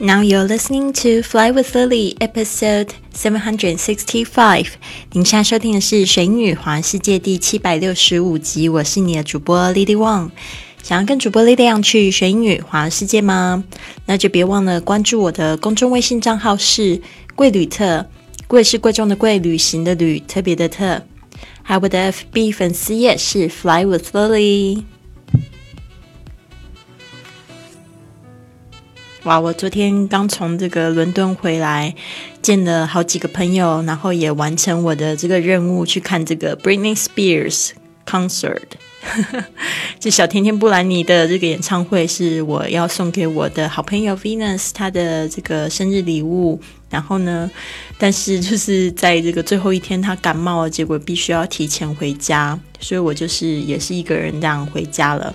Now you're listening to Fly with Lily, episode seven hundred sixty-five。您现在收听的是《水女环世界》第七百六十五集。我是你的主播 Lily Wang。想要跟主播 Lily 一样去学英语环世界吗？那就别忘了关注我的公众微信账号是贵旅特，贵是贵重的贵，旅行的旅，特别的特。还有我的 FB 粉丝页是 Fly with Lily。哇！我昨天刚从这个伦敦回来，见了好几个朋友，然后也完成我的这个任务，去看这个 Britney Spears concert。这小甜甜布兰妮的这个演唱会是我要送给我的好朋友 Venus 她的这个生日礼物。然后呢，但是就是在这个最后一天，她感冒了，结果必须要提前回家，所以我就是也是一个人这样回家了。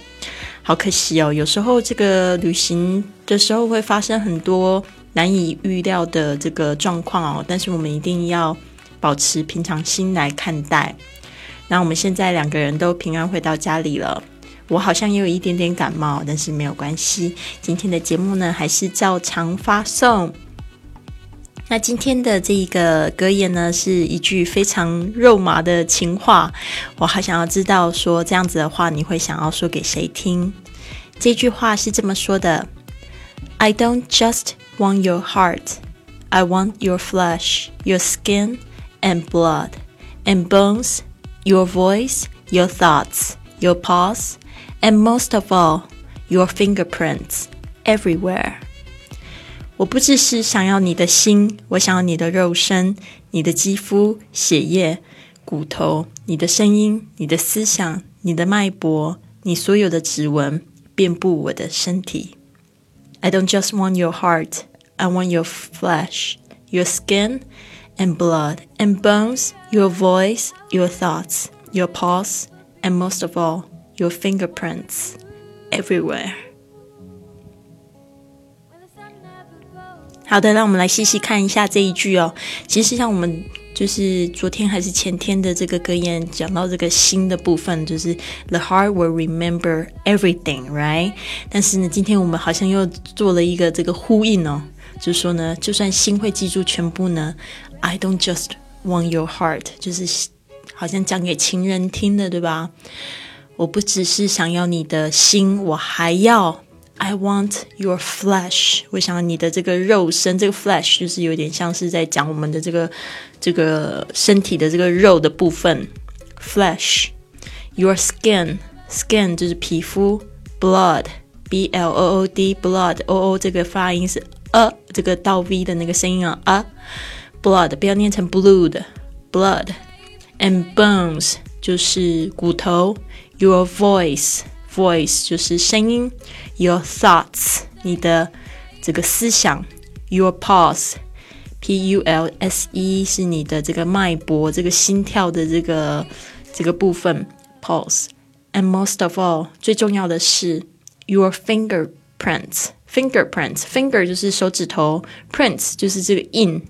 好可惜哦，有时候这个旅行的时候会发生很多难以预料的这个状况哦，但是我们一定要保持平常心来看待。那我们现在两个人都平安回到家里了，我好像也有一点点感冒，但是没有关系。今天的节目呢，还是照常发送。那今天的这一个格言呢，是一句非常肉麻的情话。我还想要知道，说这样子的话，你会想要说给谁听？这句话是这么说的：I don't just want your heart, I want your flesh, your skin and blood and bones, your voice, your thoughts, your pulse, and most of all, your fingerprints everywhere. 我不只是想要你的心，我想要你的肉身、你的肌肤、血液、骨头、你的声音、你的思想、你的脉搏、你所有的指纹，遍布我的身体。I don't just want your heart, I want your flesh, your skin and blood and bones, your voice, your thoughts, your pulse, and most of all, your fingerprints everywhere. 好的，那我们来细细看一下这一句哦。其实像我们就是昨天还是前天的这个格言，讲到这个心的部分，就是 the heart will remember everything，right？但是呢，今天我们好像又做了一个这个呼应哦，就是说呢，就算心会记住全部呢，I don't just want your heart，就是好像讲给情人听的，对吧？我不只是想要你的心，我还要。I want your flesh。我想你的这个肉身，这个 flesh 就是有点像是在讲我们的这个这个身体的这个肉的部分。Flesh。Your skin，skin 就是皮肤。Blood，b l o o d，blood，o o 这个发音是呃，这个到 v 的那个声音啊啊。Blood 不要念成 blood，blood。And bones 就是骨头。Your voice。 voice 就是声音，your thoughts 你的这个思想，your pulse，p u l s e 是你的这个脉搏，这个心跳的这个这个部分，pulse，and most of all 最重要的是 your fingerprints，fingerprints，finger 就是手指头，prints 就是这个印，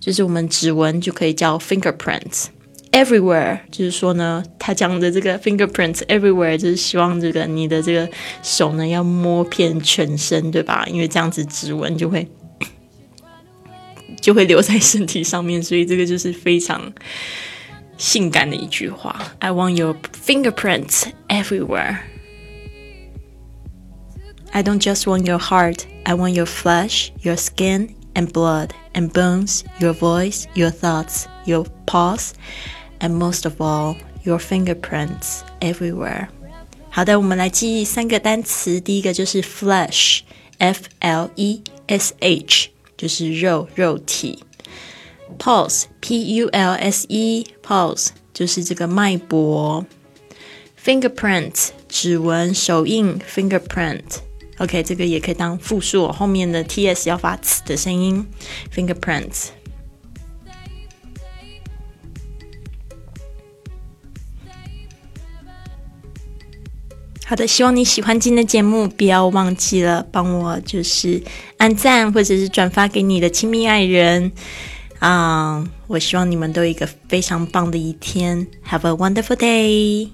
就是我们指纹就可以叫 fingerprints。 Everywhere，就是说呢，他讲的这个 fingerprints everywhere，就是希望这个你的这个手呢要摸遍全身，对吧？因为这样子指纹就会就会留在身体上面，所以这个就是非常性感的一句话。I want your fingerprints everywhere. I don't just want your heart, I want your flesh, your skin and blood and bones, your voice, your thoughts, your pulse and most of all your fingerprints everywhere。好的，我们来记忆三个单词。第一个就是 flesh，f l e s h，就是肉肉体。pulse，p u l s e，pulse 就是这个脉搏。fingerprint 指纹手印，fingerprint。OK，这个也可以当复数，后面的 ts 要发 ts 的声音，fingerprints。 好的，希望你喜欢今天的节目，不要忘记了帮我就是按赞或者是转发给你的亲密爱人啊！我希望你们都有一个非常棒的一天，Have a wonderful day。